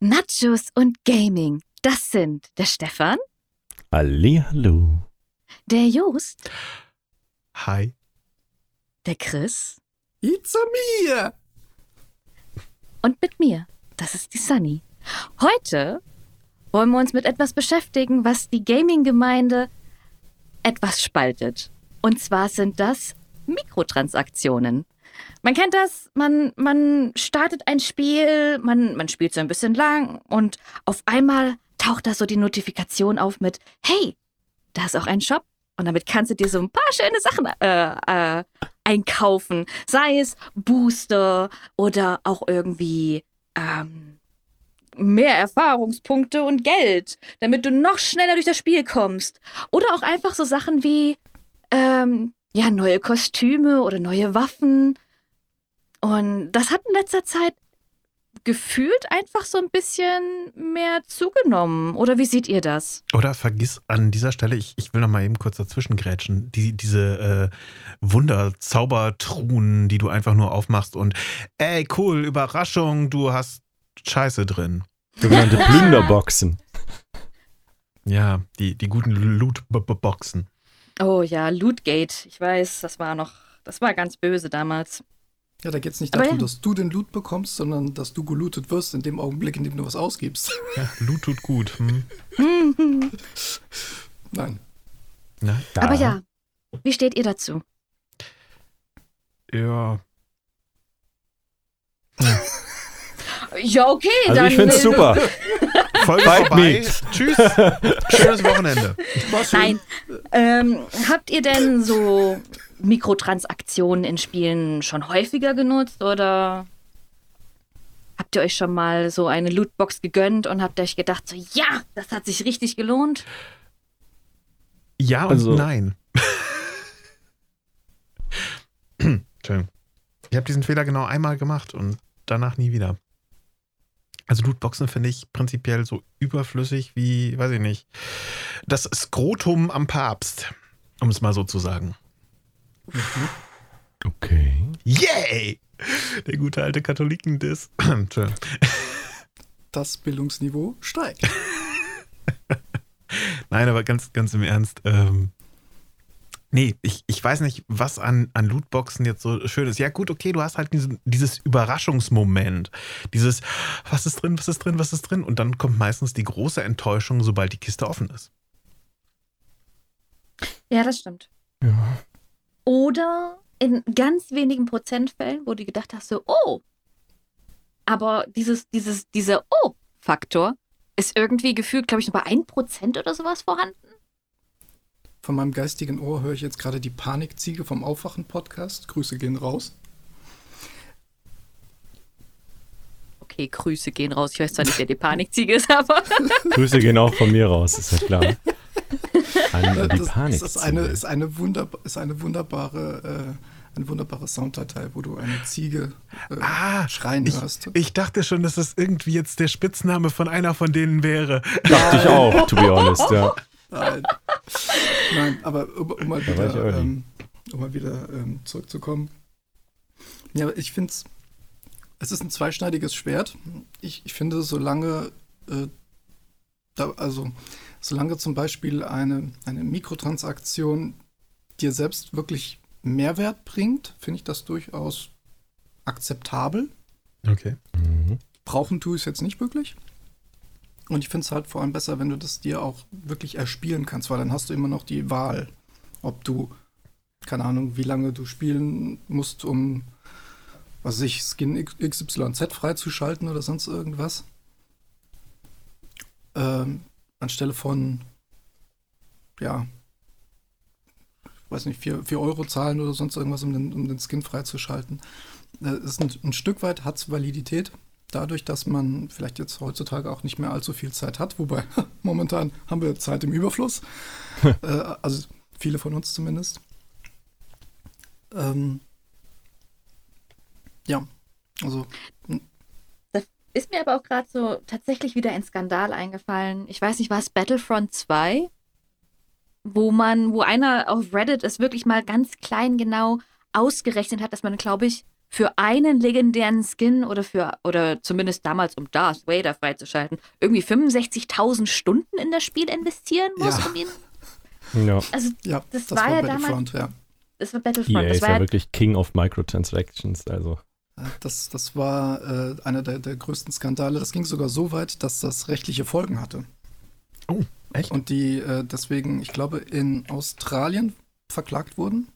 Nachos und Gaming. Das sind der Stefan, Hallihallo. der Jost, Hi. der Chris It's a me! und mit mir. Das ist die Sunny. Heute wollen wir uns mit etwas beschäftigen, was die Gaming-Gemeinde etwas spaltet. Und zwar sind das Mikrotransaktionen. Man kennt das, man, man startet ein Spiel, man, man spielt so ein bisschen lang und auf einmal taucht da so die Notifikation auf mit, hey, da ist auch ein Shop und damit kannst du dir so ein paar schöne Sachen äh, äh, einkaufen. Sei es Booster oder auch irgendwie ähm, mehr Erfahrungspunkte und Geld, damit du noch schneller durch das Spiel kommst. Oder auch einfach so Sachen wie ähm, ja, neue Kostüme oder neue Waffen. Und das hat in letzter Zeit gefühlt einfach so ein bisschen mehr zugenommen. Oder wie seht ihr das? Oder vergiss an dieser Stelle, ich, ich will noch mal eben kurz dazwischen grätschen, die, diese äh, Wunder-Zaubertruhen, die du einfach nur aufmachst und ey, cool, Überraschung, du hast Scheiße drin. Sogenannte Plünderboxen. Ja, die, die guten Loot-Boxen. Oh ja, Lootgate. Ich weiß, das war noch, das war ganz böse damals. Ja, da geht es nicht Aber darum, ja. dass du den Loot bekommst, sondern dass du gelootet wirst in dem Augenblick, in dem du was ausgibst. Ja, Loot tut gut. Hm. Nein. Na, Da. Aber ja, wie steht ihr dazu? ja. Ja, okay, Also ich find's super. Folge Fight vorbei. me. Tschüss. Schönes Wochenende. Schön. Nein. Ähm, habt ihr denn so Mikrotransaktionen in Spielen schon häufiger genutzt oder habt ihr euch schon mal so eine Lootbox gegönnt und habt euch gedacht, so ja, das hat sich richtig gelohnt? Ja und Also- nein. Entschuldigung. Ich habe diesen Fehler genau einmal gemacht und danach nie wieder. Also Lootboxen finde ich prinzipiell so überflüssig wie, weiß ich nicht, das Skrotum am Papst, um es mal so zu sagen. Okay. Yay! Der gute alte Katholiken-Diss. Das Bildungsniveau steigt. Nein, aber ganz, ganz im Ernst. Ähm, nee, ich, ich weiß nicht, was an, an Lootboxen jetzt so schön ist. Ja, gut, okay, du hast halt diesen, dieses Überraschungsmoment. Dieses, was ist drin, was ist drin, was ist drin? Und dann kommt meistens die große Enttäuschung, sobald die Kiste offen ist. Ja, das stimmt. Ja. Oder in ganz wenigen Prozentfällen, wo du gedacht hast, so, oh, aber dieses, dieses, dieser Oh-Faktor ist irgendwie gefühlt, glaube ich, nur bei 1% oder sowas vorhanden. Von meinem geistigen Ohr höre ich jetzt gerade die Panikziege vom Aufwachen-Podcast. Grüße gehen raus. Okay, Grüße gehen raus. Ich weiß zwar nicht, wer die Panikziege ist, aber. Grüße gehen auch von mir raus, ist ja klar. An die das, Panik. das ist eine, ist eine, wunderb ist eine wunderbare, äh, eine wunderbare Sounddatei, wo du eine Ziege äh, Ah, schreien ich, hörst. ich dachte schon, dass das irgendwie jetzt der Spitzname von einer von denen wäre. Dachte ich auch, to be honest, ja. Nein. Nein, aber um, um mal wieder, ähm, um mal wieder ähm, zurückzukommen. Ja, ich finde es, es ist ein zweischneidiges Schwert. Ich, ich finde, solange, äh, da, also, solange zum Beispiel eine, eine Mikrotransaktion dir selbst wirklich Mehrwert bringt, finde ich das durchaus akzeptabel. Okay. Mhm. Brauchen tue ich es jetzt nicht wirklich. Und ich finde es halt vor allem besser, wenn du das dir auch wirklich erspielen kannst, weil dann hast du immer noch die Wahl, ob du, keine Ahnung, wie lange du spielen musst, um, was weiß ich, Skin XYZ freizuschalten oder sonst irgendwas. Ähm, anstelle von, ja, ich weiß nicht, 4 Euro zahlen oder sonst irgendwas, um den, um den Skin freizuschalten. Äh, ist ein, ein Stück weit hat es Validität, dadurch, dass man vielleicht jetzt heutzutage auch nicht mehr allzu viel Zeit hat, wobei momentan haben wir Zeit im Überfluss. äh, also viele von uns zumindest. Ähm, ja, also Ist mir aber auch gerade so tatsächlich wieder ein Skandal eingefallen. Ich weiß nicht, war es Battlefront 2? Wo man, wo einer auf Reddit es wirklich mal ganz klein genau ausgerechnet hat, dass man, glaube ich, für einen legendären Skin oder für, oder zumindest damals, um Darth Vader freizuschalten, irgendwie 65.000 Stunden in das Spiel investieren muss, Ja. um ihn. Ja. Also, Ja, das, war, ja damals. Battlefront, ja. Das war Battlefront. EA das ist war ja ja wirklich King of Microtransactions, also. Das, das war äh, einer der, der größten Skandale. Das ging sogar so weit, dass das rechtliche Folgen hatte. Oh, echt? Und die äh, deswegen, ich glaube, in Australien verklagt wurden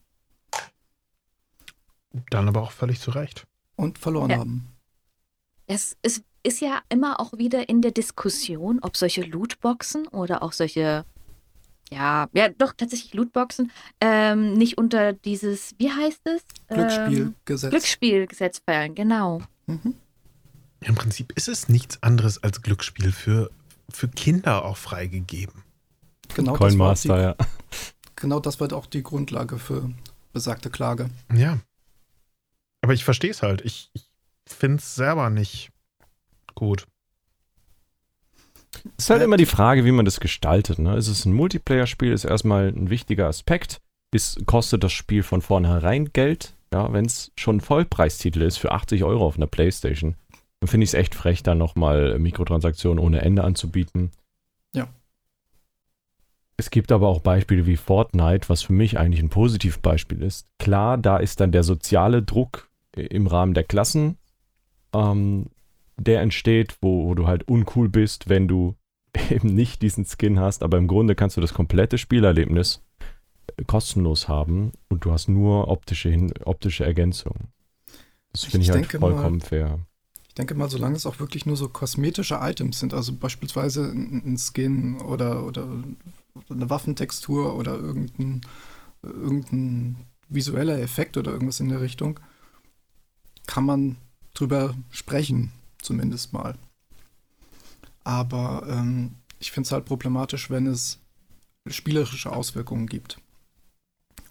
Dann aber auch völlig zu Recht. und verloren Ja. haben. Es ist, ist ja immer auch wieder in der Diskussion, ob solche Lootboxen oder auch solche, ja, ja, doch tatsächlich Lootboxen, ähm, nicht unter dieses, wie heißt es? Ähm, Glücksspielgesetz. Glücksspielgesetz fallen, genau. Mhm. Im Prinzip ist es nichts anderes als Glücksspiel für, für Kinder auch freigegeben. Genau, das war Coinmaster, die, ja. genau das war auch die Grundlage für besagte Klage. Ja. Aber ich verstehe es halt. Ich, ich finde es selber nicht gut. Es ist halt immer die Frage, wie man das gestaltet. Ne? Ist es ein Multiplayer-Spiel, ist erstmal ein wichtiger Aspekt. Ist, kostet das Spiel von vornherein Geld? Ja, wenn es schon ein Vollpreistitel ist für 80 Euro auf einer Playstation, dann finde ich es echt frech, da nochmal Mikrotransaktionen ohne Ende anzubieten. Ja. Es gibt aber auch Beispiele wie Fortnite, was für mich eigentlich ein Positivbeispiel ist. Klar, da ist dann der soziale Druck im Rahmen der Klassen, ähm, der entsteht, wo, wo du halt uncool bist, wenn du eben nicht diesen Skin hast, aber im Grunde kannst du das komplette Spielerlebnis äh, kostenlos haben und du hast nur optische, optische Ergänzungen. Das Ich finde ich, halt denke mal- vollkommen fair. Ich denke mal, solange es auch wirklich nur so kosmetische Items sind, also beispielsweise ein, ein Skin oder, oder eine Waffentextur oder irgendein, irgendein visueller Effekt oder irgendwas in der Richtung, kann man drüber sprechen, zumindest mal. Aber ähm, ich finde es halt problematisch, wenn es spielerische Auswirkungen gibt.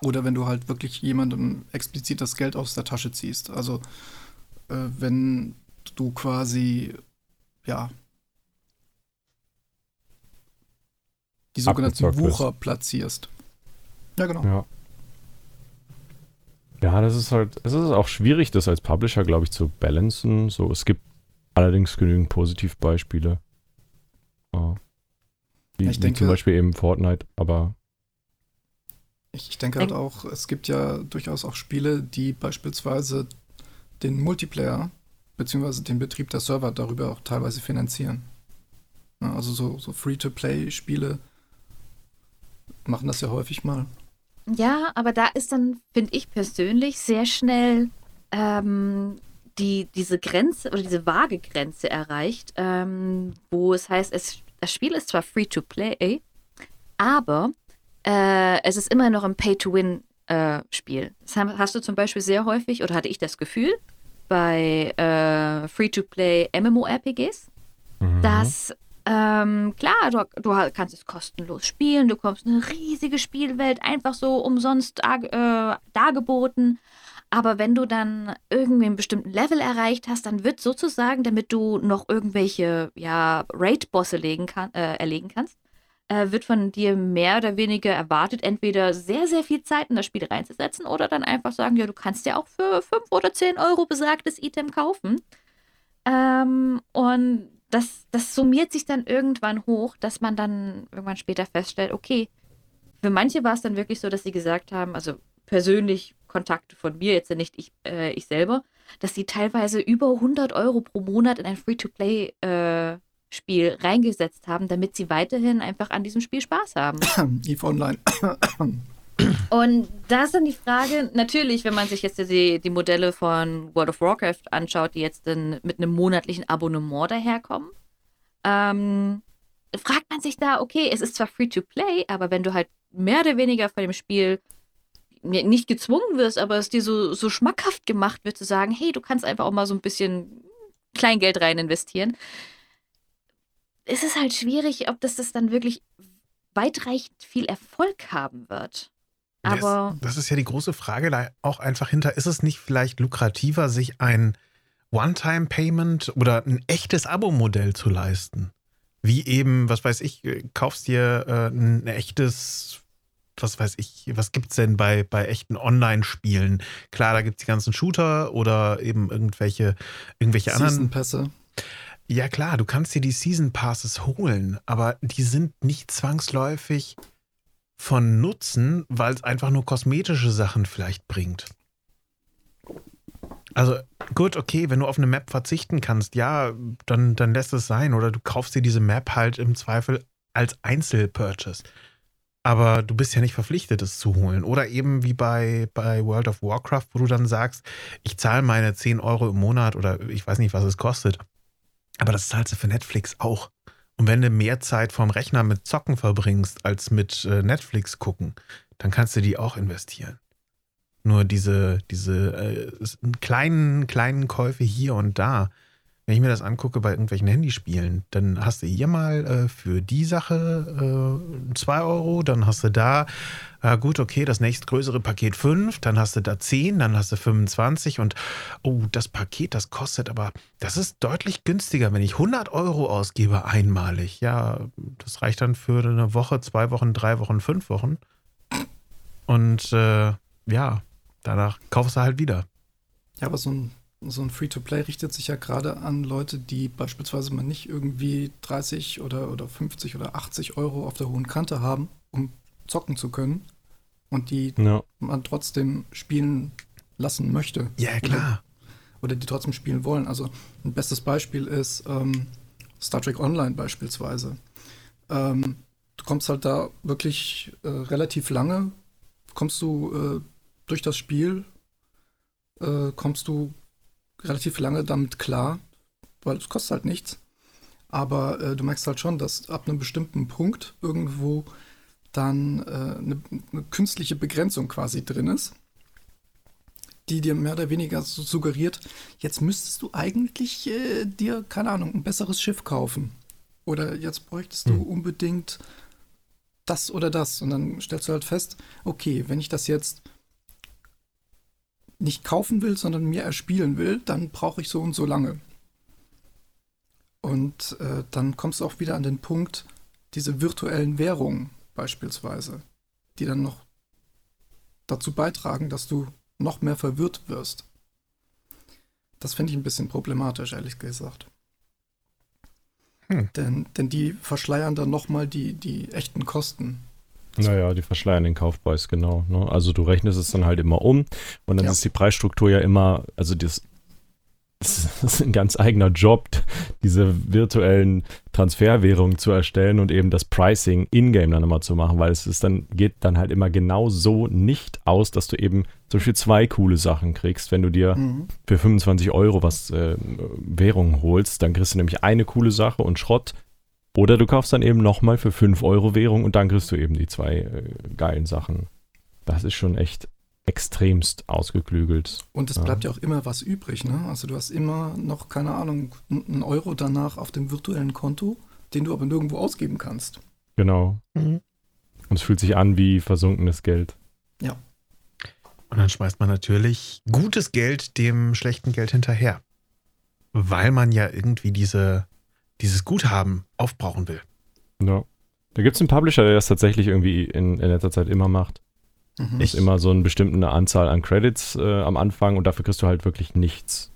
Oder wenn du halt wirklich jemandem explizit das Geld aus der Tasche ziehst. Also äh, wenn du quasi, ja, die sogenannten. Wucher platzierst. Ja, genau. Ja. Ja, das ist halt, es ist auch schwierig, das als Publisher, glaube ich, zu balancen. So, es gibt allerdings genügend Positivbeispiele. Ja. Wie, Ich wie denke- zum Beispiel eben Fortnite, aber Ich, ich denke halt auch, es gibt ja durchaus auch Spiele, die beispielsweise den Multiplayer beziehungsweise den Betrieb der Server darüber auch teilweise finanzieren. Also so, so Free-to-Play-Spiele machen das ja häufig mal. Ja, aber da ist dann, finde ich persönlich, sehr schnell ähm, die, diese Grenze oder diese vage Grenze erreicht, ähm, wo es heißt, es, das Spiel ist zwar free to play, aber äh, es ist immer noch ein Pay-to-Win-Spiel. das haben- hast du zum Beispiel sehr häufig, oder hatte ich das Gefühl, bei äh, Free-to-Play MMORPGs, mhm. dass ähm, klar, du, du kannst es kostenlos spielen, du kommst in eine riesige Spielwelt, einfach so umsonst äh, dargeboten. Aber wenn du dann irgendwie einen bestimmten Level erreicht hast, dann wird sozusagen, damit du noch irgendwelche ja, Raid-Bosse kann, äh, erlegen kannst, äh, wird von dir mehr oder weniger erwartet, entweder sehr, sehr viel Zeit in das Spiel reinzusetzen oder dann einfach sagen, ja, du kannst dir auch für 5 oder 10 Euro besagtes Item kaufen. Ähm, und das, das summiert sich dann irgendwann hoch, dass man dann irgendwann später feststellt, okay, für manche war es dann wirklich so, dass sie gesagt haben, also persönlich Kontakte von mir, jetzt nicht ich, äh, ich selber, dass sie teilweise über 100 Euro pro Monat in ein Free-to-Play-Spiel reingesetzt haben, damit sie weiterhin einfach an diesem Spiel Spaß haben. EVE Online. Und da ist dann die Frage, natürlich, wenn man sich jetzt die, die Modelle von World of Warcraft anschaut, die jetzt dann mit einem monatlichen Abonnement daherkommen, ähm, fragt man sich da, okay, es ist zwar free to play, aber wenn du halt mehr oder weniger von dem Spiel nicht gezwungen wirst, aber es dir so, so schmackhaft gemacht wird, zu sagen, hey, du kannst einfach auch mal so ein bisschen Kleingeld rein investieren, ist es halt schwierig, ob das, das dann wirklich weitreichend viel Erfolg haben wird. Aber das, das ist ja die große Frage da auch einfach hinter. Ist es nicht vielleicht lukrativer, sich ein One-Time-Payment oder ein echtes Abo-Modell zu leisten? Wie eben, was weiß ich, kaufst dir äh, ein echtes was weiß ich, was gibt's denn bei, bei echten Online-Spielen? Klar, da gibt's die ganzen Shooter oder eben irgendwelche, irgendwelche anderen. Season-Pässe. Ja klar, du kannst dir die Season Passes holen, aber die sind nicht zwangsläufig von Nutzen, weil es einfach nur kosmetische Sachen vielleicht bringt. Also gut, okay, wenn du auf eine Map verzichten kannst, ja, dann, dann lässt es sein. Oder du kaufst dir diese Map halt im Zweifel als Einzelpurchase. Aber du bist ja nicht verpflichtet, es zu holen. Oder eben wie bei, bei World of Warcraft, wo du dann sagst, ich zahle meine 10 Euro im Monat oder ich weiß nicht, was es kostet. Aber das zahlst du für Netflix auch. Und wenn du mehr Zeit vorm Rechner mit Zocken verbringst, als mit äh, Netflix gucken, dann kannst du die auch investieren. Nur diese, diese äh, kleinen, kleinen Käufe hier und da, wenn ich mir das angucke bei irgendwelchen Handyspielen, dann hast du hier mal äh, für die Sache 2 äh, Euro, dann hast du da, äh, gut, okay, das nächstgrößere Paket 5, dann hast du da 10, dann hast du 25 und oh, das Paket, das kostet aber, das ist deutlich günstiger, wenn ich 100 Euro ausgebe einmalig. Ja, das reicht dann für eine Woche, zwei Wochen, drei Wochen, fünf Wochen. Und äh, ja, danach kaufst du halt wieder. Ja, aber so ein so ein Free-to-Play richtet sich ja gerade an Leute, die beispielsweise mal nicht irgendwie 30 oder, oder 50 oder 80 Euro auf der hohen Kante haben, um zocken zu können und die ja. man trotzdem spielen lassen möchte. Ja, klar. Oder, oder, die trotzdem spielen wollen. Also ein bestes Beispiel ist ähm, Star Trek Online beispielsweise. Ähm, du kommst halt da wirklich äh, relativ lange, kommst du äh, durch das Spiel, äh, kommst du relativ lange damit klar, weil es kostet halt nichts. Aber äh, du merkst halt schon, dass ab einem bestimmten Punkt irgendwo dann äh, eine, eine, künstliche Begrenzung quasi drin ist, die dir mehr oder weniger so suggeriert, jetzt müsstest du eigentlich äh, dir, keine Ahnung, ein besseres Schiff kaufen. Oder jetzt bräuchtest hm. du unbedingt das oder das. Und dann stellst du halt fest, okay, wenn ich das jetzt nicht kaufen will, sondern mir erspielen will, dann brauche ich so und so lange. Und äh, dann kommst du auch wieder an den Punkt, diese virtuellen Währungen beispielsweise, die dann noch dazu beitragen, dass du noch mehr verwirrt wirst. Das finde ich ein bisschen problematisch, ehrlich gesagt. Hm. Denn, denn die verschleiern dann nochmal die, die echten Kosten. Naja, die verschleiern den Kaufpreis, genau. Ne? Also du rechnest es dann halt immer um und dann ja. ist die Preisstruktur ja immer, also das, das ist ein ganz eigener Job, diese virtuellen Transferwährungen zu erstellen und eben das Pricing in-game dann immer zu machen, weil es ist dann, geht dann halt immer genau so nicht aus, dass du eben zum Beispiel zwei coole Sachen kriegst. Wenn du dir mhm. für 25 Euro was äh, Währung holst, dann kriegst du nämlich eine coole Sache und Schrott oder du kaufst dann eben nochmal für 5 Euro Währung und dann kriegst du eben die zwei äh, geilen Sachen. Das ist schon echt extremst ausgeklügelt. Und es ja. bleibt ja auch immer was übrig, ne? Also du hast immer noch, keine Ahnung, einen Euro danach auf dem virtuellen Konto, den du aber nirgendwo ausgeben kannst. Genau. Mhm. Und es fühlt sich an wie versunkenes Geld. Ja. Und dann schmeißt man natürlich gutes Geld dem schlechten Geld hinterher. Weil man ja irgendwie diese dieses Guthaben aufbrauchen will. Ja. Da gibt es einen Publisher, der das tatsächlich irgendwie in, in letzter Zeit immer macht. Mhm. Ist immer so eine bestimmte Anzahl an Credits äh, am Anfang und dafür kriegst du halt wirklich nichts.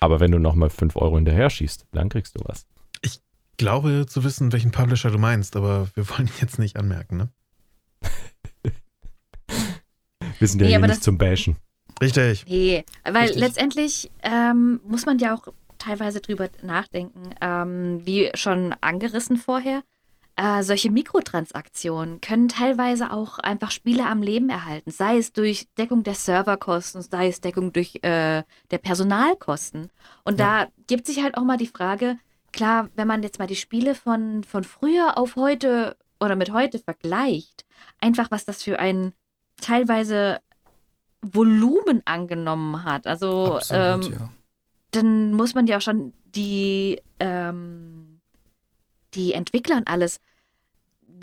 Aber wenn du nochmal 5 Euro hinterher schießt, dann kriegst du was. Ich glaube zu wissen, welchen Publisher du meinst, aber wir wollen ihn jetzt nicht anmerken, ne? wir sind ja nee, hier nicht zum Bashen. Richtig. Nee, weil Richtig. letztendlich ähm, muss man ja auch teilweise drüber nachdenken, ähm, wie schon angerissen vorher. Äh, solche Mikrotransaktionen können teilweise auch einfach Spiele am Leben erhalten, sei es durch Deckung der Serverkosten, sei es Deckung durch äh, der Personalkosten. Und ja. da gibt sich halt auch mal die Frage, klar, wenn man jetzt mal die Spiele von, von früher auf heute oder mit heute vergleicht, einfach was das für ein teilweise Volumen angenommen hat. Also Absolut, ähm, ja dann muss man ja auch schon die, ähm, die Entwickler und alles,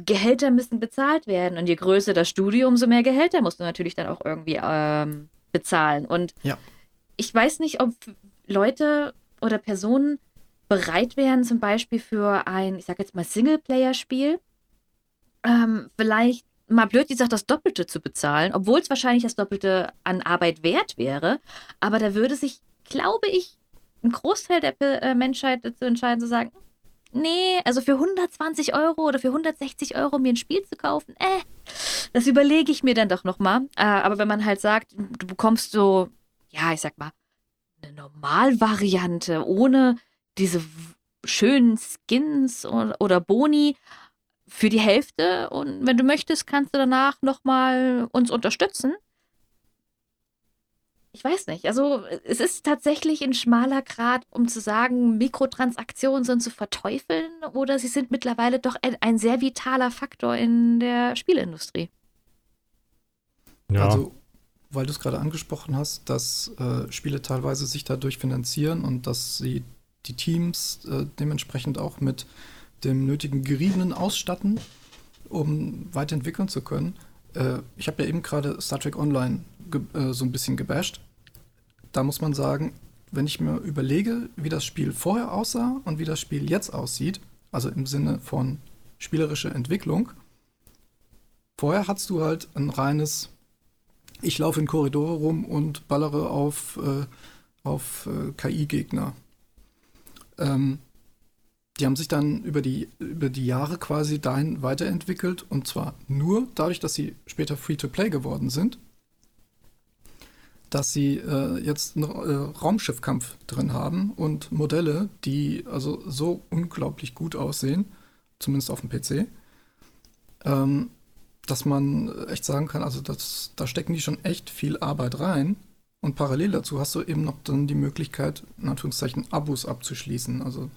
Gehälter müssen bezahlt werden. Und je größer das Studio, umso mehr Gehälter musst du natürlich dann auch irgendwie ähm, bezahlen. Und ja. ich weiß nicht, ob Leute oder Personen bereit wären, zum Beispiel für ein, ich sag jetzt mal, Singleplayer-Spiel, ähm, vielleicht mal blöd gesagt, das Doppelte zu bezahlen, obwohl es wahrscheinlich das Doppelte an Arbeit wert wäre. Aber da würde sich, glaube ich, ein Großteil der äh, Menschheit dazu entscheiden, zu sagen, nee, also für 120 Euro oder für 160 Euro mir ein Spiel zu kaufen, äh, das überlege ich mir dann doch nochmal. Äh, aber wenn man halt sagt, du bekommst so, ja, ich sag mal, eine Normalvariante ohne diese schönen Skins oder Boni für die Hälfte und wenn du möchtest, kannst du danach nochmal uns unterstützen. Ich weiß nicht. Also es ist tatsächlich ein schmaler Grad, um zu sagen, Mikrotransaktionen sind zu verteufeln oder sie sind mittlerweile doch ein, ein sehr vitaler Faktor in der Spielindustrie. Ja. Also, weil du es gerade angesprochen hast, dass äh, Spiele teilweise sich dadurch finanzieren und dass sie die Teams äh, dementsprechend auch mit dem nötigen Geriebenen ausstatten, um weiterentwickeln zu können. Äh, ich habe ja eben gerade Star Trek Online äh, so ein bisschen gebasht. Da muss man sagen, wenn ich mir überlege, wie das Spiel vorher aussah und wie das Spiel jetzt aussieht, also im Sinne von spielerischer Entwicklung, vorher hattest du halt ein reines, ich laufe in Korridore rum und ballere auf, äh, auf äh, KI-Gegner. Ähm, die haben sich dann über die, über die Jahre quasi dahin weiterentwickelt und zwar nur dadurch, dass sie später Free-to-Play geworden sind, dass sie äh, jetzt einen äh, Raumschiffkampf drin haben und Modelle, die also so unglaublich gut aussehen, zumindest auf dem PC, ähm, dass man echt sagen kann, also das, da stecken die schon echt viel Arbeit rein. Und parallel dazu hast du eben noch dann die Möglichkeit, in Anführungszeichen, Abos abzuschließen. Also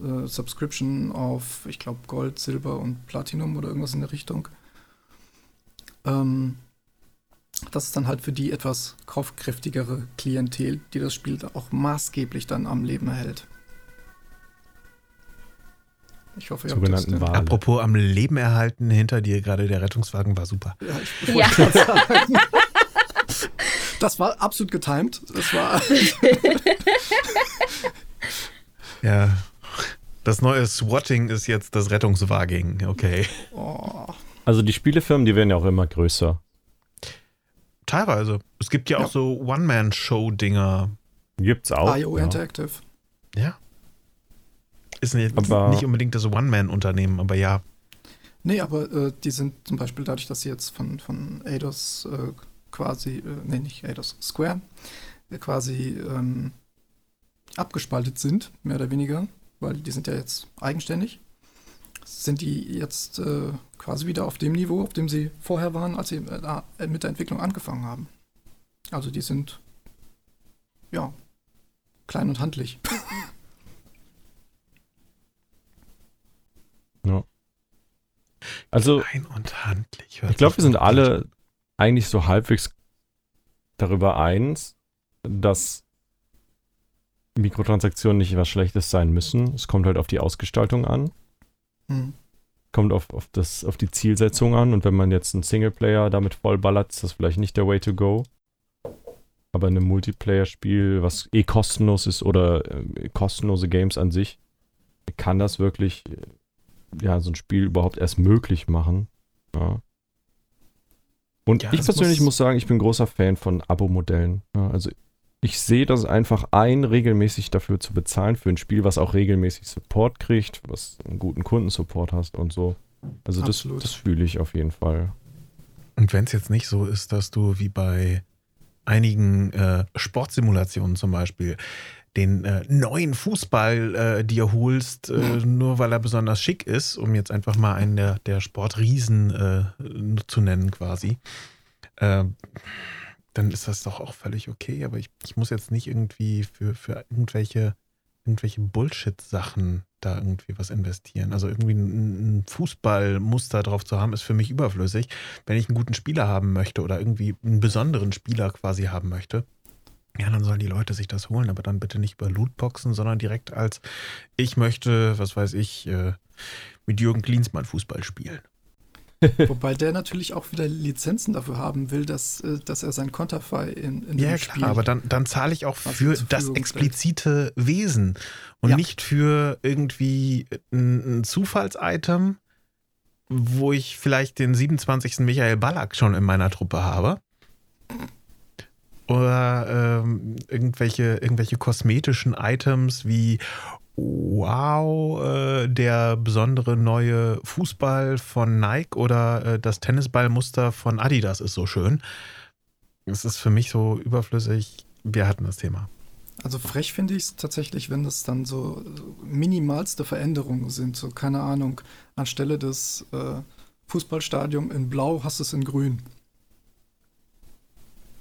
äh, Subscription auf, ich glaube, Gold, Silber und Platinum oder irgendwas in der Richtung. Ähm, das ist dann halt für die etwas kaufkräftigere Klientel, die das Spiel auch maßgeblich dann am Leben erhält. Ich hoffe, ihr Sogenannten habt das, Wale. Apropos am Leben erhalten, hinter dir gerade der Rettungswagen war super. Ja, ich ja. sagen. Das war absolut getimed. Das war. ja. Das neue Swatting ist jetzt das Rettungswagen, okay. Oh. Also die Spielefirmen, die werden ja auch immer größer. Teilweise. Es gibt ja, ja. auch so One-Man-Show-Dinger. Gibt's auch. IO ja. Interactive. Ja. Ist nicht, aber nicht unbedingt das One-Man-Unternehmen, aber ja. Nee, aber äh, die sind zum Beispiel dadurch, dass sie jetzt von, von Eidos äh, quasi, äh, nee, nicht Eidos, Square, äh, quasi ähm, abgespaltet sind, mehr oder weniger, weil die sind ja jetzt eigenständig, sind die jetzt äh, quasi wieder auf dem Niveau, auf dem sie vorher waren, als sie äh, mit der Entwicklung angefangen haben. Also die sind ja klein und handlich. ja. Also klein und handlich. Ich glaube, wir sind alle eigentlich so halbwegs darüber eins, dass Mikrotransaktionen nicht was Schlechtes sein müssen. Es kommt halt auf die Ausgestaltung an. Mhm. Kommt auf, auf, das, auf die Zielsetzung an. Und wenn man jetzt einen Singleplayer damit vollballert, ist das vielleicht nicht der Way to go. Aber in einem Multiplayer-Spiel, was eh kostenlos ist oder äh, kostenlose Games an sich, kann das wirklich äh, ja, so ein Spiel überhaupt erst möglich machen. Ja. Und ja, ich persönlich muss, muss, sagen, ich bin großer Fan von Abo-Modellen. Ja, also ich sehe das einfach ein, regelmäßig dafür zu bezahlen für ein Spiel, was auch regelmäßig Support kriegt, was einen guten Kundensupport hast und so. Also das, das fühle ich auf jeden Fall. Und wenn es jetzt nicht so ist, dass du wie bei einigen äh, Sportsimulationen zum Beispiel den äh, neuen Fußball äh, dir holst, äh, nur weil er besonders schick ist, um jetzt einfach mal einen der, der Sportriesen äh, zu nennen quasi. Äh, dann ist das doch auch völlig okay. Aber ich, ich muss jetzt nicht irgendwie für, für irgendwelche, irgendwelche Bullshit-Sachen da irgendwie was investieren. Also irgendwie ein, ein Fußballmuster drauf zu haben, ist für mich überflüssig. Wenn ich einen guten Spieler haben möchte oder irgendwie einen besonderen Spieler quasi haben möchte, ja, dann sollen die Leute sich das holen, aber dann bitte nicht über Lootboxen, sondern direkt als ich möchte, was weiß ich, äh, mit Jürgen Klinsmann Fußball spielen. Wobei der natürlich auch wieder Lizenzen dafür haben will, dass, äh, dass er sein Konterfei in, in ja, dem Spiel. Ja, aber dann, dann zahle ich auch für das explizite stellt. Wesen und ja. nicht für irgendwie ein, ein Zufallsitem, wo ich vielleicht den 27. Michael Ballack schon in meiner Truppe habe. Oder ähm, irgendwelche, irgendwelche kosmetischen Items wie Wow, äh, der besondere neue Fußball von Nike oder äh, das Tennisballmuster von Adidas ist so schön. Es ist für mich so überflüssig. Wir hatten das Thema. Also frech finde ich es tatsächlich, wenn das dann so minimalste Veränderungen sind. So, keine Ahnung, anstelle des äh, Fußballstadiums in Blau hast du es in Grün.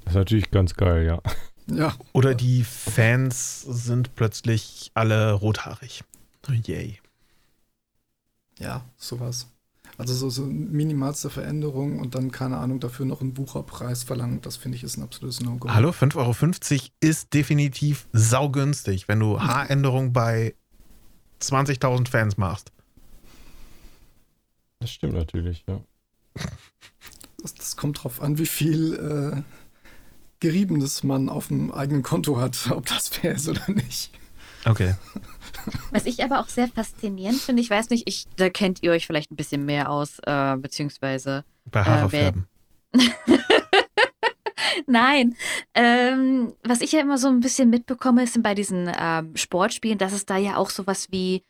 Das ist natürlich ganz geil, ja. Ja. Oder die Fans sind plötzlich alle rothaarig. Yay. Ja, sowas. Also so, so minimalste Veränderung und dann, keine Ahnung, dafür noch einen Wucherpreis verlangen, das finde ich ist ein absolutes No-Go. Hallo, 5,50 Euro ist definitiv saugünstig, wenn du Haaränderungen bei 20.000 Fans machst. Das stimmt natürlich, ja. Das, das kommt drauf an, wie viel äh, Geriebenes man auf dem eigenen Konto hat, ob das fair ist oder nicht. Okay. Was ich aber auch sehr faszinierend finde, ich weiß nicht, ich, da kennt ihr euch vielleicht ein bisschen mehr aus, äh, beziehungsweise. Bei Haare färben. Nein. Ähm, was ich ja immer so ein bisschen mitbekomme, ist bei diesen ähm, Sportspielen, dass es da ja auch sowas wie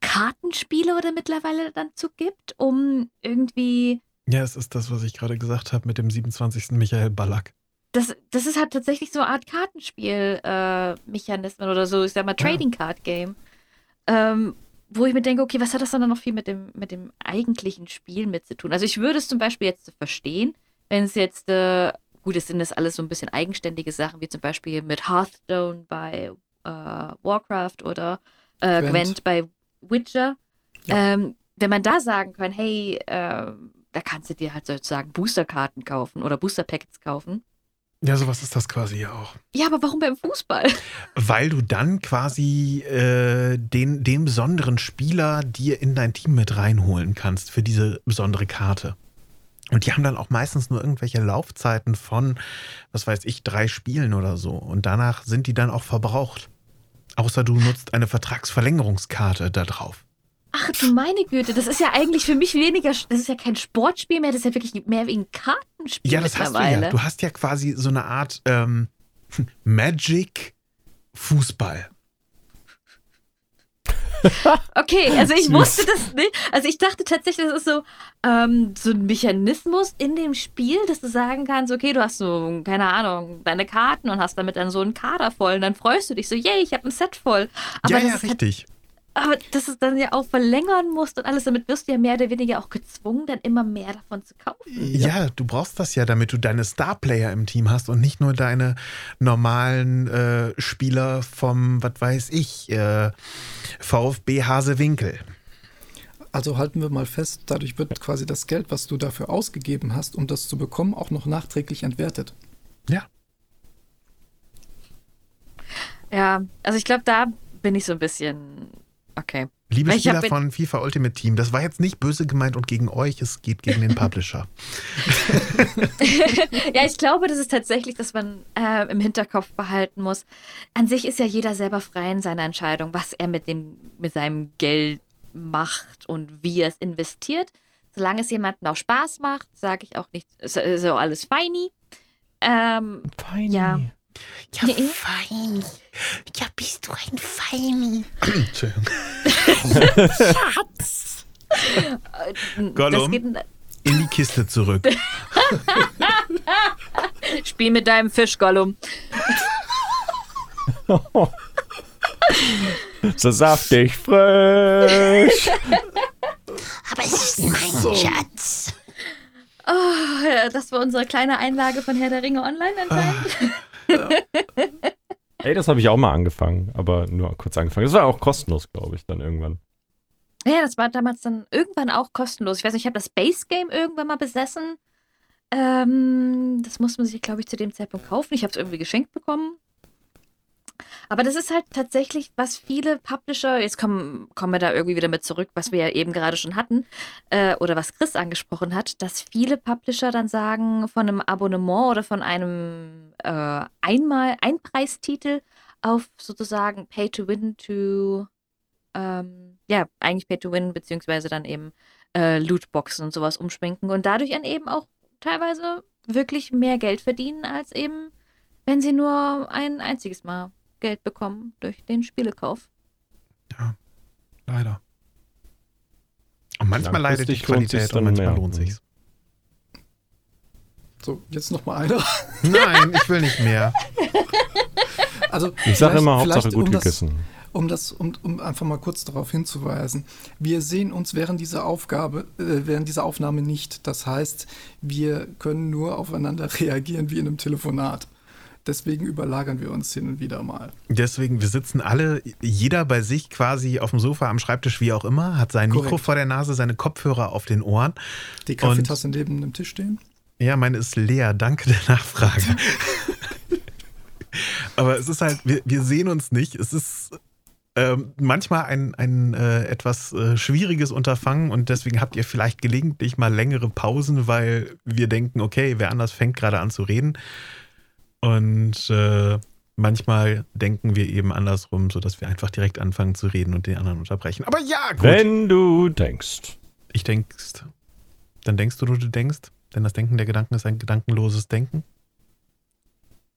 Kartenspiele oder mittlerweile dann zu gibt, um irgendwie. Ja, es ist das, was ich gerade gesagt habe mit dem 27. Michael Ballack. Das, das ist halt tatsächlich so eine Art Kartenspiel-Mechanismen äh, oder so, ich sag mal, Trading Card Game. Ähm, wo ich mir denke, okay, was hat das dann noch viel mit dem, mit dem eigentlichen Spiel mit zu tun? Also ich würde es zum Beispiel jetzt verstehen, wenn es jetzt, äh, gut, es sind das alles so ein bisschen eigenständige Sachen, wie zum Beispiel mit Hearthstone bei äh, Warcraft oder äh, Gwent. Gwent bei Witcher. Ja. Ähm, wenn man da sagen kann, hey, äh, da kannst du dir halt sozusagen Boosterkarten kaufen oder Booster-Packets kaufen. Ja, sowas ist das quasi ja auch. Ja, aber warum beim Fußball? Weil du dann quasi äh, den, den besonderen Spieler dir in dein Team mit reinholen kannst für diese besondere Karte. Und die haben dann auch meistens nur irgendwelche Laufzeiten von, was weiß ich, drei Spielen oder so. Und danach sind die dann auch verbraucht. Außer du nutzt eine Vertragsverlängerungskarte da drauf. Ach du meine Güte, das ist ja eigentlich für mich weniger, das ist ja kein Sportspiel mehr, das ist ja wirklich mehr wie ein Kartenspiel. Ja, das hast du ja. Du hast ja quasi so eine Art ähm, Magic Fußball. Okay, also ich wusste das nicht. Also ich dachte tatsächlich, das ist so, ähm, so ein Mechanismus in dem Spiel, dass du sagen kannst, okay, du hast so, keine Ahnung, deine Karten und hast damit dann so einen Kader voll und dann freust du dich so, yay, ich habe ein Set voll. Aber ja, ja, richtig. Aber dass es dann ja auch verlängern musst und alles, damit wirst du ja mehr oder weniger auch gezwungen, dann immer mehr davon zu kaufen. Ja, du brauchst das ja, damit du deine Starplayer im Team hast und nicht nur deine normalen äh, Spieler vom, was weiß ich, äh, VfB Hasewinkel. Also halten wir mal fest, dadurch wird quasi das Geld, was du dafür ausgegeben hast, um das zu bekommen, auch noch nachträglich entwertet. Ja. Ja, also ich glaube, da bin ich so ein bisschen Okay. Liebe Weil Spieler von FIFA Ultimate Team, das war jetzt nicht böse gemeint und gegen euch, es geht gegen den Publisher. ja, ich glaube, das ist tatsächlich, dass man äh, im Hinterkopf behalten muss. An sich ist ja jeder selber frei in seiner Entscheidung, was er mit, dem, mit seinem Geld macht und wie er es investiert. Solange es jemandem auch Spaß macht, sage ich auch nicht, so alles feini. Ähm, feini. Ja. Ja, nee. fein. Ja, bist du ein Feini. Entschuldigung. Schatz. Gollum, in die Kiste zurück. Spiel mit deinem Fisch, Gollum. so saftig frisch. Aber es ist mein so. Schatz. Oh, das war unsere kleine Einlage von Herr der Ringe Online anscheinend. Ey, das habe ich auch mal angefangen, aber nur kurz angefangen. Das war auch kostenlos, glaube ich, dann irgendwann. Ja, das war damals dann irgendwann auch kostenlos. Ich weiß nicht, ich habe das Base Game irgendwann mal besessen. Ähm, das musste man sich, glaube ich, zu dem Zeitpunkt kaufen. Ich habe es irgendwie geschenkt bekommen. Aber das ist halt tatsächlich, was viele Publisher, jetzt kommen, kommen wir da irgendwie wieder mit zurück, was wir ja eben gerade schon hatten, äh, oder was Chris angesprochen hat, dass viele Publisher dann sagen, von einem Abonnement oder von einem äh, einmal Einpreistitel auf sozusagen Pay to Win to, ähm, ja, eigentlich Pay to Win, beziehungsweise dann eben äh, Lootboxen und sowas umschwenken und dadurch dann eben auch teilweise wirklich mehr Geld verdienen, als eben, wenn sie nur ein einziges Mal Geld bekommen durch den Spielekauf. Ja, leider. Und manchmal leidet die Qualität und manchmal mehr. lohnt sich's. So, jetzt noch mal einer. Nein, ich will nicht mehr. Also, Ich sage immer, Hauptsache gut um das, gegessen. um das, um, um einfach mal kurz darauf hinzuweisen. Wir sehen uns während dieser Aufgabe, äh, während dieser Aufnahme nicht. Das heißt, wir können nur aufeinander reagieren wie in einem Telefonat. Deswegen überlagern wir uns hin und wieder mal. Deswegen, wir sitzen alle, jeder bei sich quasi auf dem Sofa, am Schreibtisch, wie auch immer, hat sein Korrekt. Mikro vor der Nase, seine Kopfhörer auf den Ohren. Die Kaffeetasse neben dem Tisch stehen. Ja, meine ist leer, danke der Nachfrage. Aber es ist halt, wir, wir sehen uns nicht. Es ist ähm, manchmal ein, ein äh, etwas äh, schwieriges Unterfangen und deswegen habt ihr vielleicht gelegentlich mal längere Pausen, weil wir denken, okay, wer anders fängt gerade an zu reden. Und äh, manchmal denken wir eben andersrum, sodass wir einfach direkt anfangen zu reden und den anderen unterbrechen. Aber ja, gut. Wenn du denkst. ich denkst, dann denkst du, du denkst. Denn das Denken der Gedanken ist ein gedankenloses Denken.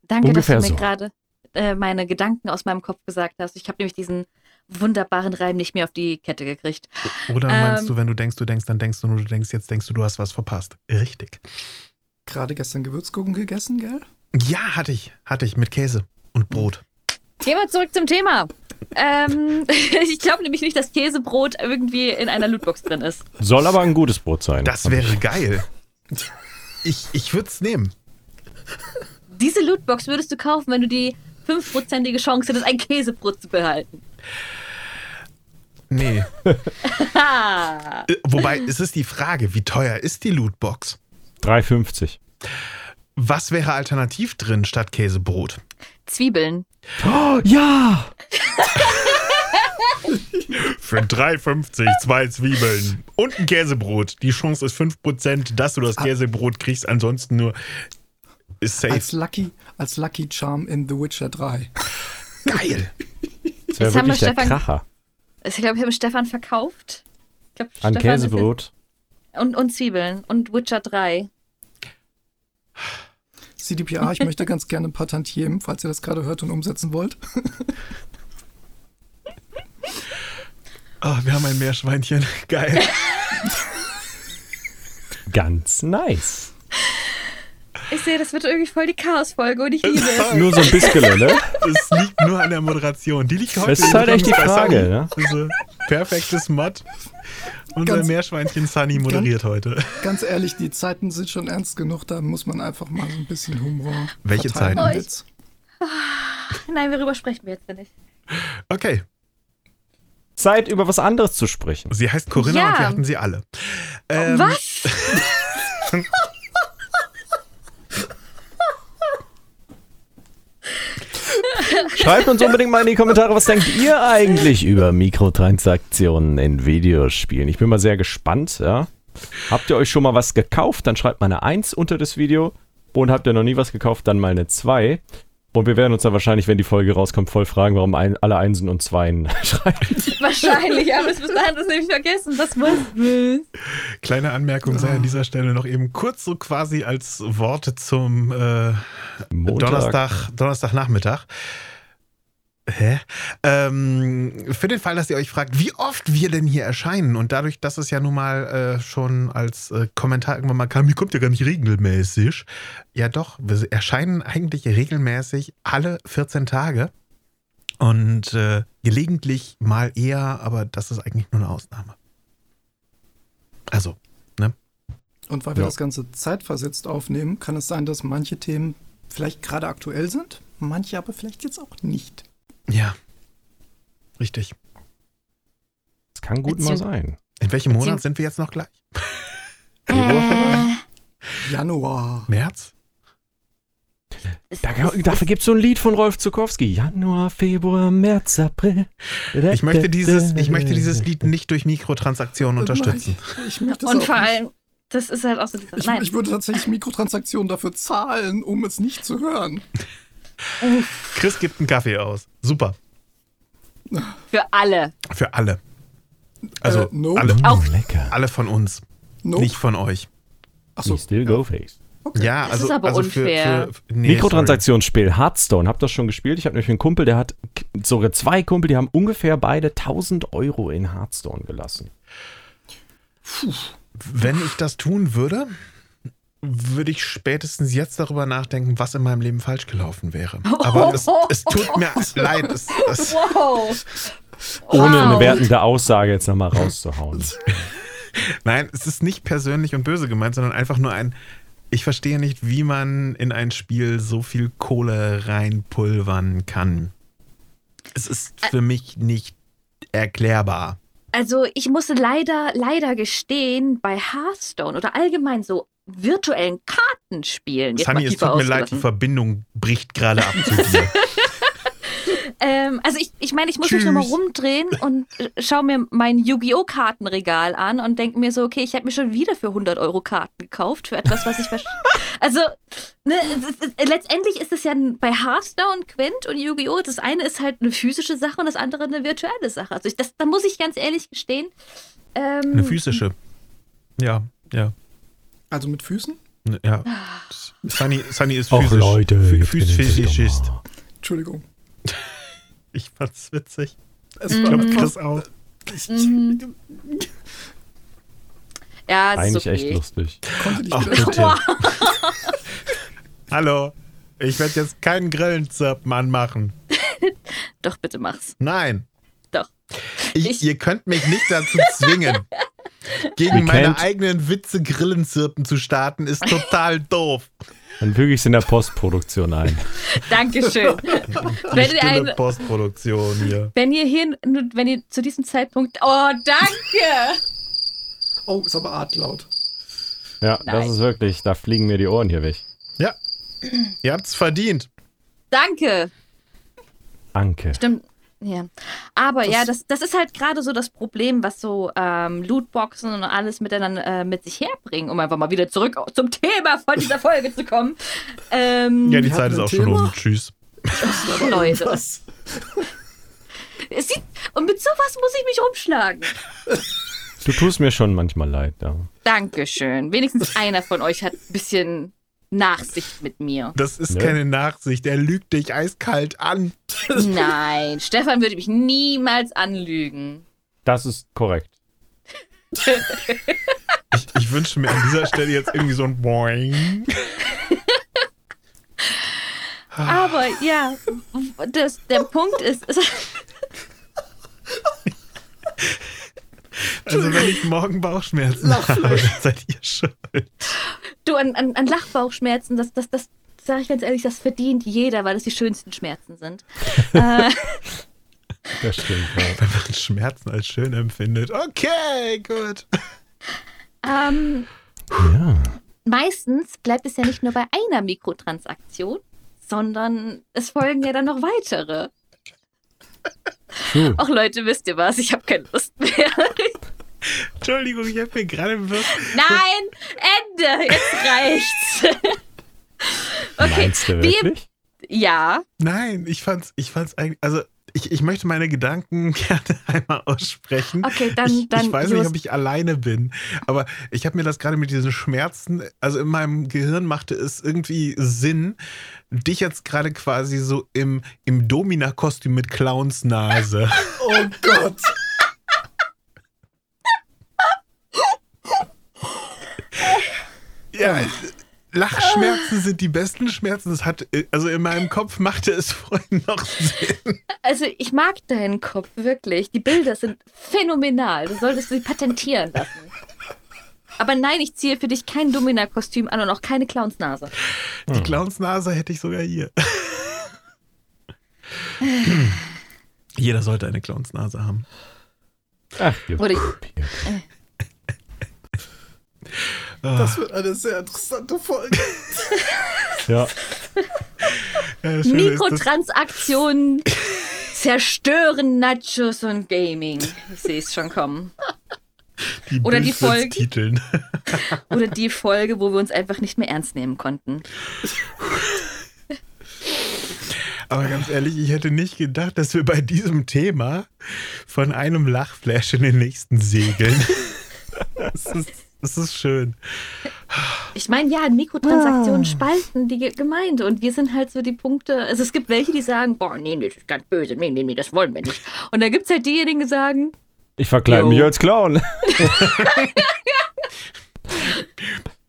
Danke, Ungefähr dass du mir so. gerade äh, meine Gedanken aus meinem Kopf gesagt hast. Ich habe nämlich diesen wunderbaren Reim nicht mehr auf die Kette gekriegt. Oder meinst Ähm. du, wenn du denkst, du denkst, dann denkst du nur, du denkst, jetzt denkst du, du hast was verpasst. Richtig. Gerade gestern Gewürzgurken gegessen, gell? Ja, hatte ich. Hatte ich mit Käse und Brot. Gehen wir zurück zum Thema. Ähm, ich glaube nämlich nicht, dass Käsebrot irgendwie in einer Lootbox drin ist. Soll aber ein gutes Brot sein. Das wäre geil. Ich, ich würde es nehmen. Diese Lootbox würdest du kaufen, wenn du die fünfprozentige Chance hättest, ein Käsebrot zu behalten. Nee. Äh, Wobei, es ist die Frage, wie teuer ist die Lootbox? 3,50. Was wäre alternativ drin statt Käsebrot? Zwiebeln. Oh, ja! Für 3,50 zwei Zwiebeln und ein Käsebrot. Die Chance ist 5%, dass du das Käsebrot kriegst, ansonsten nur ist safe. Als Lucky, als Lucky Charm in The Witcher 3. Geil. Das wäre haben wir wirklich der Stefan- Kracher. Ich glaube, ich habe Stefan verkauft. Ich glaub, An Stefan Käsebrot. Und, und Zwiebeln. Und Witcher 3. CDPA, ich möchte ganz gerne ein paar Tantiemen, falls ihr das gerade hört und umsetzen wollt. Ah, wir haben ein Meerschweinchen. Geil. Ganz nice. Ich sehe, das wird irgendwie voll die Chaos-Folge und ich liebe es. Nur so ein bisschen, ne? Es liegt nur an der Moderation. Die liegt heute Das ist halt echt die Frage, ne? Perfektes Mod. Unser Ganz- Meerschweinchen Sunny moderiert heute. Ganz ehrlich, die Zeiten sind schon ernst genug, da muss man einfach mal so ein bisschen Humor. Welche Zeiten? jetzt. Nein, worüber sprechen wir jetzt nicht? Okay. Zeit, über was anderes zu sprechen. Sie heißt Corinna Ja. und wir hatten sie alle. Ähm, Was? Schreibt uns unbedingt mal in die Kommentare, was denkt ihr eigentlich über Mikrotransaktionen in Videospielen? Ich bin mal sehr gespannt, ja. Habt ihr euch schon mal was gekauft? Dann schreibt mal eine 1 unter das Video. Und habt ihr noch nie was gekauft, dann mal eine 2. Und wir werden uns dann wahrscheinlich, wenn die Folge rauskommt, voll fragen, warum ein, alle Einsen und Zweien schreiben. Wahrscheinlich, aber bis dahin das nämlich vergessen. Was muss das? Kleine Anmerkung sei an dieser Stelle noch eben kurz so quasi als Worte zum äh. Donnerstag, Donnerstagnachmittag. Hä? Ähm, für den Fall, dass ihr euch fragt, wie oft wir denn hier erscheinen und dadurch, dass es ja nun mal äh, schon als äh, Kommentar irgendwann mal kam, hier kommt ja gar nicht regelmäßig. Ja doch, wir erscheinen eigentlich regelmäßig alle 14 Tage und äh, gelegentlich mal eher, aber das ist eigentlich nur eine Ausnahme. Also, ne? Und weil wir Ja. das Ganze zeitversetzt aufnehmen, kann es sein, dass manche Themen vielleicht gerade aktuell sind, manche aber vielleicht jetzt auch nicht. Ja. Richtig. Das kann gut mal sein. In welchem Monat sind wir jetzt noch gleich? Äh, Januar. März? Da, dafür gibt es so ein Lied von Rolf Zukowski. Januar, Februar, März, April. Ich möchte dieses, ich möchte dieses Lied nicht durch Mikrotransaktionen unterstützen. Ich es und vor allem, das ist halt auch so. Ich, Nein, ich würde tatsächlich Mikrotransaktionen dafür zahlen, um es nicht zu hören. Chris gibt einen Kaffee aus. Super. für alle. Für alle. Also Äh, nope. alle, Auch- lecker. alle von uns, Nope. nicht von euch. Achso. We still go face. Ja, Das also, ist aber also unfair. Für, für, nee, Mikrotransaktionsspiel Hearthstone. Habt ihr das schon gespielt? Ich habe nämlich einen Kumpel, der hat sogar zwei Kumpel, die haben ungefähr beide 1000 Euro in Hearthstone gelassen. sorry. Wenn ich das tun würde, würde ich spätestens jetzt darüber nachdenken, was in meinem Leben falsch gelaufen wäre. Aber es, es tut mir leid. Es, es, Wow. Ohne Wow. eine wertende Aussage jetzt nochmal rauszuhauen. nein, es ist nicht persönlich und böse gemeint, sondern einfach nur ein. Ich verstehe nicht, wie man in ein Spiel so viel Kohle reinpulvern kann. Es ist für mich nicht erklärbar. Also ich muss leider, leider gestehen, bei Hearthstone oder allgemein so virtuellen Kartenspielen. jetzt Sunny, es tut mir leid, die. Verbindung bricht gerade ab zu dir. Ähm, also ich, ich meine, ich muss mich nochmal Tschüss. rumdrehen und äh, schaue mir mein Yu-Gi-Oh! Kartenregal an und denke mir so, okay, ich habe mir schon wieder für 100 Euro Karten gekauft für etwas, was ich verstehe. Also, ne, ist, es, letztendlich ist es ja bei Hearthstone, Quint und Yu-Gi-Oh! Das eine ist halt eine physische Sache und das andere eine virtuelle Sache. Also ich, das, da muss ich ganz ehrlich gestehen. Ähm, Eine physische. Ja, ja. Also mit Füßen? Ja. Sunny, Sunny ist Och, physisch. Leute, Phy- jetzt phys- benimmt sich doch Physicist. mal. Entschuldigung. Ich fand's witzig. Es glaube, fast- Chris auch. ich, Mhm. Ja, es Eigentlich ist okay. echt lustig. konnte Ach, bitte. Hallo. Ich werde jetzt keinen Grillenzirpen anmachen. Doch, bitte mach's. Nein. Doch. Ich, Ich- ihr könnt mich nicht dazu zwingen. Gegen meine eigenen Witze Grillenzirpen zu starten, ist total doof. Dann füge ich es in der Postproduktion ein. Dankeschön. Die wenn, ihr stille ein, Postproduktion hier. wenn ihr hier, wenn ihr zu diesem Zeitpunkt. Oh, danke! Oh, ist aber artlaut. Ja, das Nein. ist wirklich, da fliegen mir die Ohren hier weg. Ja. Ihr habt's verdient. Danke! Anke. Stimmt. Ja. Aber ja, das, das ist halt gerade so das Problem, was so ähm, Lootboxen und alles miteinander äh, mit sich herbringen, um einfach mal wieder zurück zum Thema von dieser Folge zu kommen. Ähm, Ja, die Zeit ist auch schon Thema. um. Tschüss. Leute. Was? es sieht, und mit sowas muss ich mich rumschlagen. Du tust mir schon manchmal leid, ja. Dankeschön. Wenigstens einer von euch hat ein bisschen Nachsicht mit mir. Das ist Ne? keine Nachsicht. Er lügt dich eiskalt an. Nein, Stefan würde mich niemals anlügen. Das ist korrekt. Ich, ich wünsche mir an dieser Stelle jetzt irgendwie so ein Boing. Aber ja, das, der Punkt ist, Also wenn ich morgen Bauchschmerzen habe, dann seid ihr schuld. du an, an, an Lachbauchschmerzen, das, das, das sage ich ganz ehrlich, das verdient jeder, weil das die schönsten Schmerzen sind. äh, Das stimmt, ja. Wenn man Schmerzen als schön empfindet. Okay, gut. ähm, ja. meistens bleibt es ja nicht nur bei einer Mikrotransaktion, sondern es folgen ja dann noch weitere. True. Ach Leute, wisst ihr was? Ich habe keine Lust mehr. Entschuldigung, ich habe mir gerade. Nein, Ende. Jetzt reicht's. okay, Meinst du wir, wirklich? ja, Nein, ich fand's, ich fand's eigentlich. Also, ich, ich möchte meine Gedanken gerne einmal aussprechen. Okay, dann- ich, dann ich weiß nicht, los. ob ich alleine bin, aber ich habe mir das gerade mit diesen Schmerzen, also in meinem Gehirn machte es irgendwie Sinn, dich jetzt gerade quasi so im, im Domina-Kostüm mit Clownsnase. Oh Gott. Ja, Lachschmerzen sind die besten Schmerzen. Das hat, also in meinem Kopf machte es vorhin noch Sinn. also ich mag deinen Kopf wirklich. Die Bilder sind phänomenal. Du solltest sie patentieren lassen. Aber nein, ich ziehe für dich kein Domina-Kostüm an und auch keine Clownsnase. Die Clownsnase hätte ich sogar hier. Jeder sollte eine Clownsnase haben. Ach, ihr Oder- Kupier. Das wird eine sehr interessante Folge. Ja, Ja, Mikrotransaktionen zerstören Nachos und Gaming. Ich sehe es schon kommen. die oder die Folge- Bildwitz-Titeln. Oder die Folge, wo wir uns einfach nicht mehr ernst nehmen konnten. Aber ganz ehrlich, ich hätte nicht gedacht, dass wir bei diesem Thema von einem Lachflash in den nächsten segeln. Das ist, das ist schön. Ich meine, ja, Mikrotransaktionen spalten die Ge- Gemeinde und wir sind halt so die Punkte. Also es gibt welche, die sagen, boah, nee, nee, das ist ganz böse, nee, nee, nee, das wollen wir nicht. Und dann gibt es halt diejenigen, die sagen, Ich verkleide mich als Clown.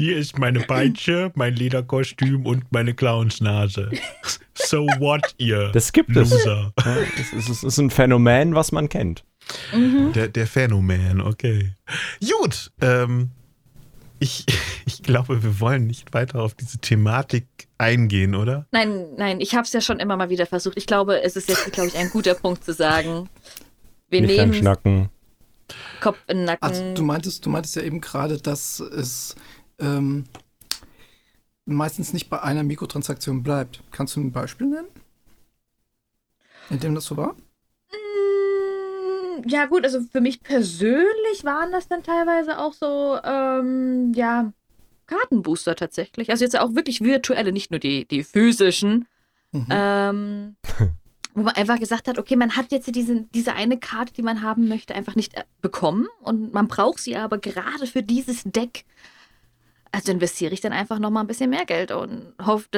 Hier ist meine Peitsche, mein Lederkostüm und meine Clownsnase. So what, ihr Das gibt es. Loser. Ja, Es ist, es ist ein Phänomen, was man kennt. Der, der Phänomen, okay. Gut, ähm, ich, ich glaube, wir wollen nicht weiter auf diese Thematik eingehen, oder? nein, nein, ich habe es ja schon immer mal wieder versucht. Ich glaube, es ist jetzt, glaube ich, ein guter Punkt zu sagen, wir Nicht nehmen schnacken. Kopf in den Nacken. Also du meintest, du meintest ja eben gerade, dass es ähm, meistens nicht bei einer Mikrotransaktion bleibt. Kannst du ein Beispiel nennen? In dem das so war? Ja, gut, also für mich persönlich waren das dann teilweise auch so, ähm, ja, Kartenbooster tatsächlich. Also jetzt auch wirklich virtuelle, nicht nur die, die physischen. Mhm. Ähm, wo man einfach gesagt hat, okay, man hat jetzt diese, diese eine Karte, die man haben möchte, einfach nicht äh, bekommen und man braucht sie aber gerade für dieses Deck. Also investiere ich dann einfach nochmal ein bisschen mehr Geld und hoffe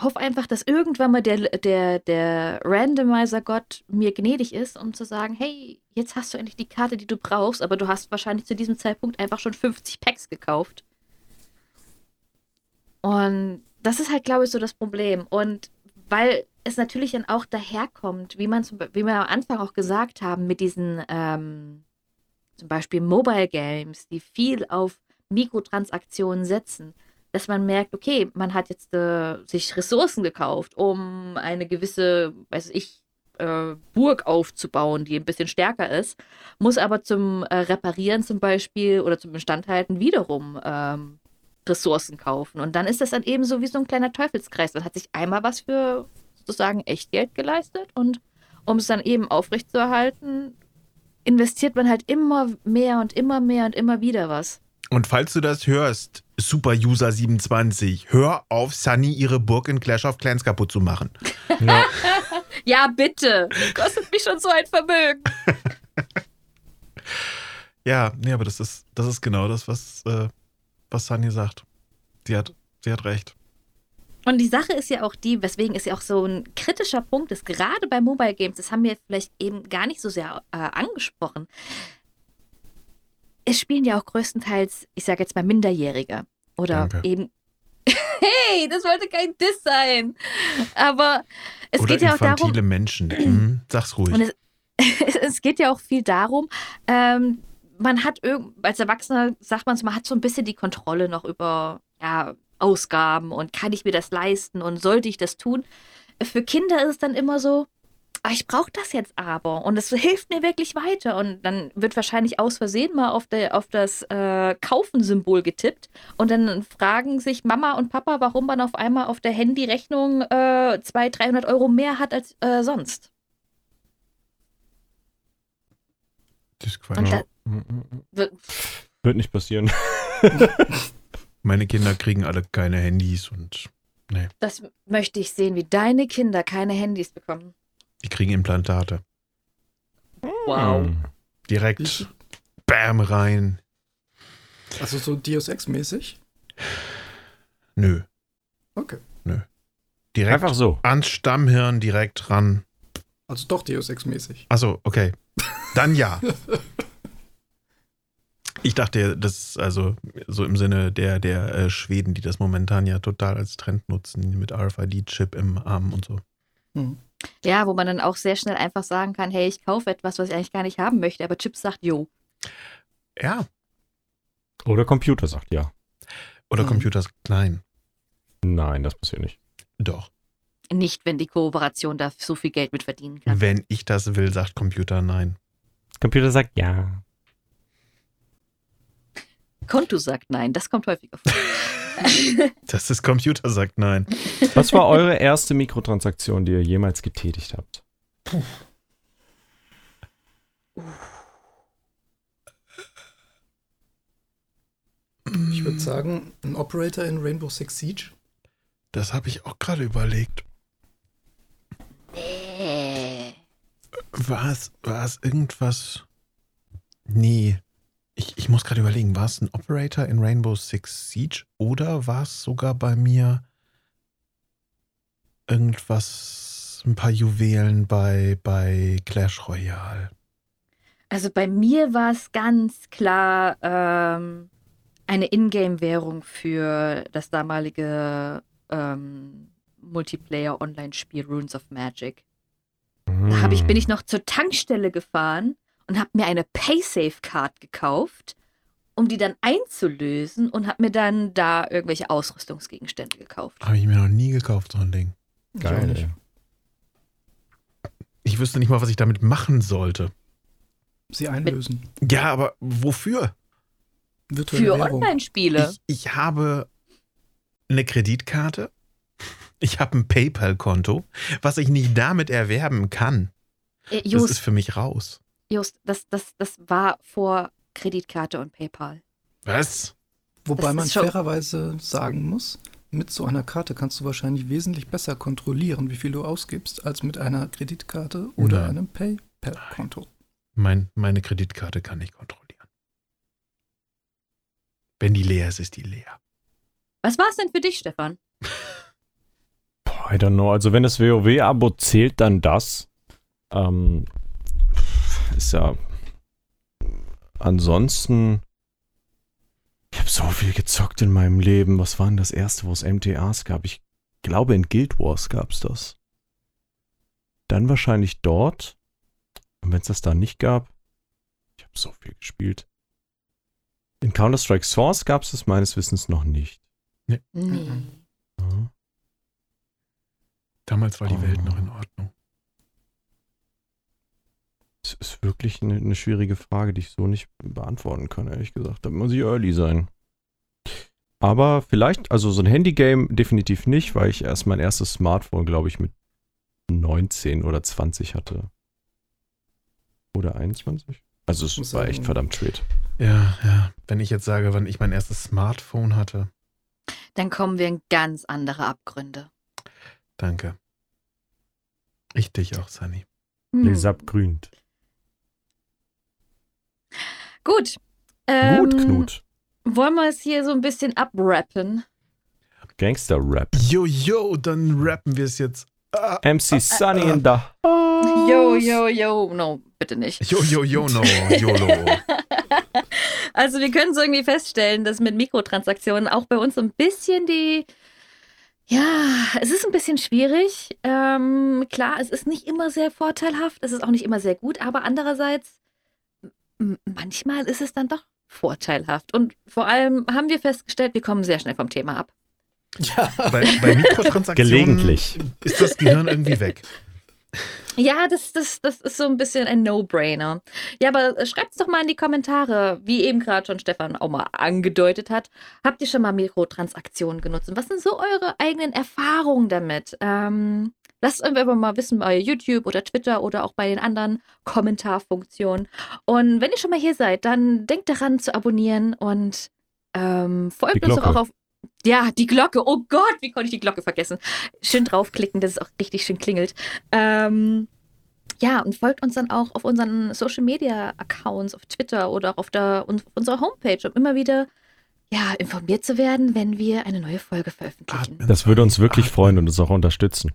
hoff einfach, dass irgendwann mal der, der, der Randomizer-Gott mir gnädig ist, um zu sagen, hey, jetzt hast du endlich die Karte, die du brauchst, aber du hast wahrscheinlich zu diesem Zeitpunkt einfach schon 50 Packs gekauft. Und das ist halt, glaube ich, so das Problem. Und weil es natürlich dann auch daherkommt, wie man zum, wie wir am Anfang auch gesagt haben, mit diesen ähm, zum Beispiel Mobile Games, die viel auf Mikrotransaktionen setzen, dass man merkt, okay, man hat jetzt äh, sich Ressourcen gekauft, um eine gewisse, weiß ich, äh, Burg aufzubauen, die ein bisschen stärker ist, muss aber zum äh, Reparieren zum Beispiel oder zum Instandhalten wiederum ähm, Ressourcen kaufen. Und dann ist das dann eben so wie so ein kleiner Teufelskreis. Man hat sich einmal was für sozusagen Echtgeld geleistet und um es dann eben aufrechtzuerhalten, investiert man halt immer mehr und immer mehr und immer wieder was. Und falls du das hörst, Super User 27, hör auf, Sunny ihre Burg in Clash of Clans kaputt zu machen. Ja. Ja, bitte. Das kostet mich schon so ein Vermögen. Ja, nee, aber das ist, das ist genau das, was, äh, was Sunny sagt. Sie hat, sie hat recht. Und die Sache ist ja auch die, weswegen es ja auch so ein kritischer Punkt ist, gerade bei Mobile Games, das haben wir vielleicht eben gar nicht so sehr äh, angesprochen. Es spielen ja auch größtenteils, ich sage jetzt mal Minderjährige. Oder Danke. eben. hey, das wollte kein Diss sein. Aber es Oder geht ja auch darum. Menschen. Hm, sag's ruhig. Und es, es geht ja auch viel darum, ähm, man hat als Erwachsener sagt man es, man hat so ein bisschen die Kontrolle noch über ja, Ausgaben und kann ich mir das leisten und sollte ich das tun. Für Kinder ist es dann immer so, "Ah, ich brauche das jetzt aber und es hilft mir wirklich weiter und dann wird wahrscheinlich aus Versehen mal auf, der, auf das äh, Kaufen-Symbol getippt und dann fragen sich Mama und Papa, warum man auf einmal auf der Handyrechnung äh, 200, 300 Euro mehr hat als äh, sonst. das ist Quatsch. Und da, Wird nicht passieren. Meine Kinder kriegen alle keine Handys und Das möchte ich sehen, wie deine Kinder keine Handys bekommen. Die kriegen Implantate. Wow. Hm. Direkt Ich- Bam rein. Also so Deus Ex-mäßig? Nö. Okay. Direkt Einfach so. ans Stammhirn direkt ran. Also doch Deus Ex-mäßig. Achso, okay. Dann ja. Ich dachte, das ist also so im Sinne der, der äh, Schweden, die das momentan ja total als Trend nutzen, mit RFID-Chip im Arm und so. Hm. Ja, wo man dann auch sehr schnell einfach sagen kann, hey, ich kaufe etwas, was ich eigentlich gar nicht haben möchte, aber Chips sagt, jo. Ja. Oder Computer sagt ja. Oder Mhm. Computer ist klein. Nein, das passiert nicht. Doch. Nicht, wenn die Kooperation da so viel Geld mit verdienen kann. Wenn ich das will, sagt Computer nein. Computer sagt ja. Konto sagt nein, das kommt häufiger vor. Das ist Computer sagt nein. Was war eure erste Mikrotransaktion, die ihr jemals getätigt habt? Ich würde sagen, ein Operator in Rainbow Six Siege. Das habe ich auch gerade überlegt. War es, war es irgendwas? Nee. Ich, ich muss gerade überlegen, war es ein Operator in Rainbow Six Siege oder war es sogar bei mir irgendwas, ein paar Juwelen bei, bei Clash Royale? Also bei mir war es ganz klar ähm, eine Ingame-Währung für das damalige ähm, Multiplayer-Online-Spiel Runes of Magic. Da ich, bin ich noch zur Tankstelle gefahren und habe mir eine Paysafe-Card gekauft, um die dann einzulösen und habe mir dann da irgendwelche Ausrüstungsgegenstände gekauft. Habe ich mir noch nie gekauft, so ein Ding. Ich Geil. nicht. ey. Ich wüsste nicht mal, was ich damit machen sollte. Sie einlösen. Ja, aber wofür? Virtuelle Für. Online-Spiele. Ich, ich habe eine Kreditkarte. Ich habe ein PayPal-Konto, was ich nicht damit erwerben kann. Äh, Das Just, ist für mich raus. Just das, das, das war vor Kreditkarte und PayPal. Was? Wobei Das man fairerweise sagen muss, mit so einer Karte kannst du wahrscheinlich wesentlich besser kontrollieren, wie viel du ausgibst, als mit einer Kreditkarte oder Nein. einem PayPal-Konto. Mein, meine Kreditkarte kann ich kontrollieren. Wenn die leer ist, ist die leer. Was war es denn für dich, Stefan? Boah, I don't know. Also wenn das WoW-Abo zählt, dann das. Ähm, ist ja. Ansonsten. Ich habe so viel gezockt in meinem Leben. Was war denn das erste, wo es MTAs gab? Ich glaube, in Guild Wars gab es das. Dann wahrscheinlich dort. Und wenn es das da nicht gab. Ich habe so viel gespielt. In Counter-Strike Source gab es das meines Wissens noch nicht. Nee. Ja. Damals war die Oh. Welt noch in Ordnung. Das ist wirklich eine, eine schwierige Frage, die ich so nicht beantworten kann, ehrlich gesagt. Da muss ich early sein. Aber vielleicht, also so ein Handygame definitiv nicht, weil ich erst mein erstes Smartphone, glaube ich, mit 19 oder 20 hatte. Oder 21? Also es war sagen- echt verdammt spät. Ja, ja. Wenn ich jetzt sage, wann ich mein erstes Smartphone hatte, Dann kommen wir in ganz andere Abgründe. danke. Ich dich auch, Sunny. Hm. Les abgrünt. Gut. Ähm, Gut, Knut. Wollen wir es hier so ein bisschen abrappen? Gangster-Rap. Jo, jo, dann rappen wir es jetzt. Ah, MC Sunny in the Yo, yo, yo. No, bitte nicht. jo, jo, jo, no, YOLO. Also wir können so irgendwie feststellen, dass mit Mikrotransaktionen auch bei uns so ein bisschen die, ja, es ist ein bisschen schwierig. Ähm, klar, es ist nicht immer sehr vorteilhaft, es ist auch nicht immer sehr gut, aber andererseits, manchmal ist es dann doch vorteilhaft. Und vor allem haben wir festgestellt, wir kommen sehr schnell vom Thema ab. Ja, Bei, bei Mikrotransaktionen Gelegentlich. ist das Gehirn irgendwie weg. Ja, das, das, das ist so ein bisschen ein No-Brainer. Ja, aber schreibt es doch mal in die Kommentare, wie eben gerade schon Stefan auch mal angedeutet hat. Habt ihr schon mal Mikrotransaktionen genutzt? Und was sind so eure eigenen Erfahrungen damit? Ähm, lasst uns einfach mal wissen bei YouTube oder Twitter oder auch bei den anderen Kommentarfunktionen. Und wenn ihr schon mal hier seid, dann denkt daran zu abonnieren und ähm, folgt uns doch auch auf. Ja, die Glocke. Oh Gott, wie konnte ich die Glocke vergessen? Schön draufklicken, dass es auch richtig schön klingelt. Ähm, ja, und folgt uns dann auch auf unseren Social Media Accounts, auf Twitter oder auch auf, der, auf unserer Homepage, um immer wieder ja, informiert zu werden, wenn wir eine neue Folge veröffentlichen. Das würde uns wirklich freuen und uns auch unterstützen.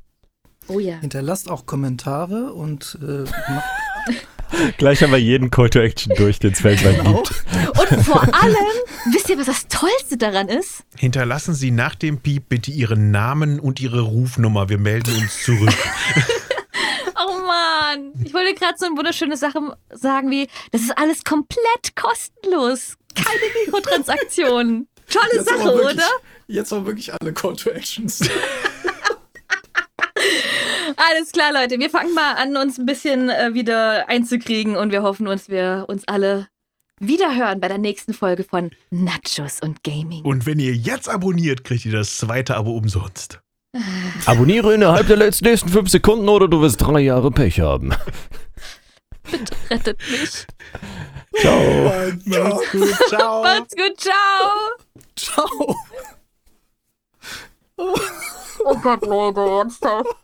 Oh ja. hinterlasst auch Kommentare und äh, macht Gleich haben wir jeden Call to Action durch, den es weltweit genau. gibt. Und vor allem, wisst ihr, was das Tollste daran ist? Hinterlassen Sie nach dem Piep bitte Ihren Namen und Ihre Rufnummer. Wir melden uns zurück. Oh Mann, ich wollte gerade so eine wunderschöne Sache sagen wie, das ist alles komplett kostenlos. Keine Mikrotransaktionen. Tolle Jetzt Sache, wirklich- oder? Jetzt aber wirklich alle Call to Actions. Alles klar, Leute. Wir fangen mal an, uns ein bisschen äh, wieder einzukriegen und wir hoffen uns, wir uns alle wiederhören bei der nächsten Folge von Nachos und Gaming. Und wenn ihr jetzt abonniert, kriegt ihr das zweite Abo umsonst. Abonniere innerhalb der letzten nächsten fünf Sekunden oder du wirst drei Jahre Pech haben. Rettet mich. Ciao. Macht's gut. Ciao. Macht's gut. Ciao. Ciao. Oh Gott, Leute, ernsthaft.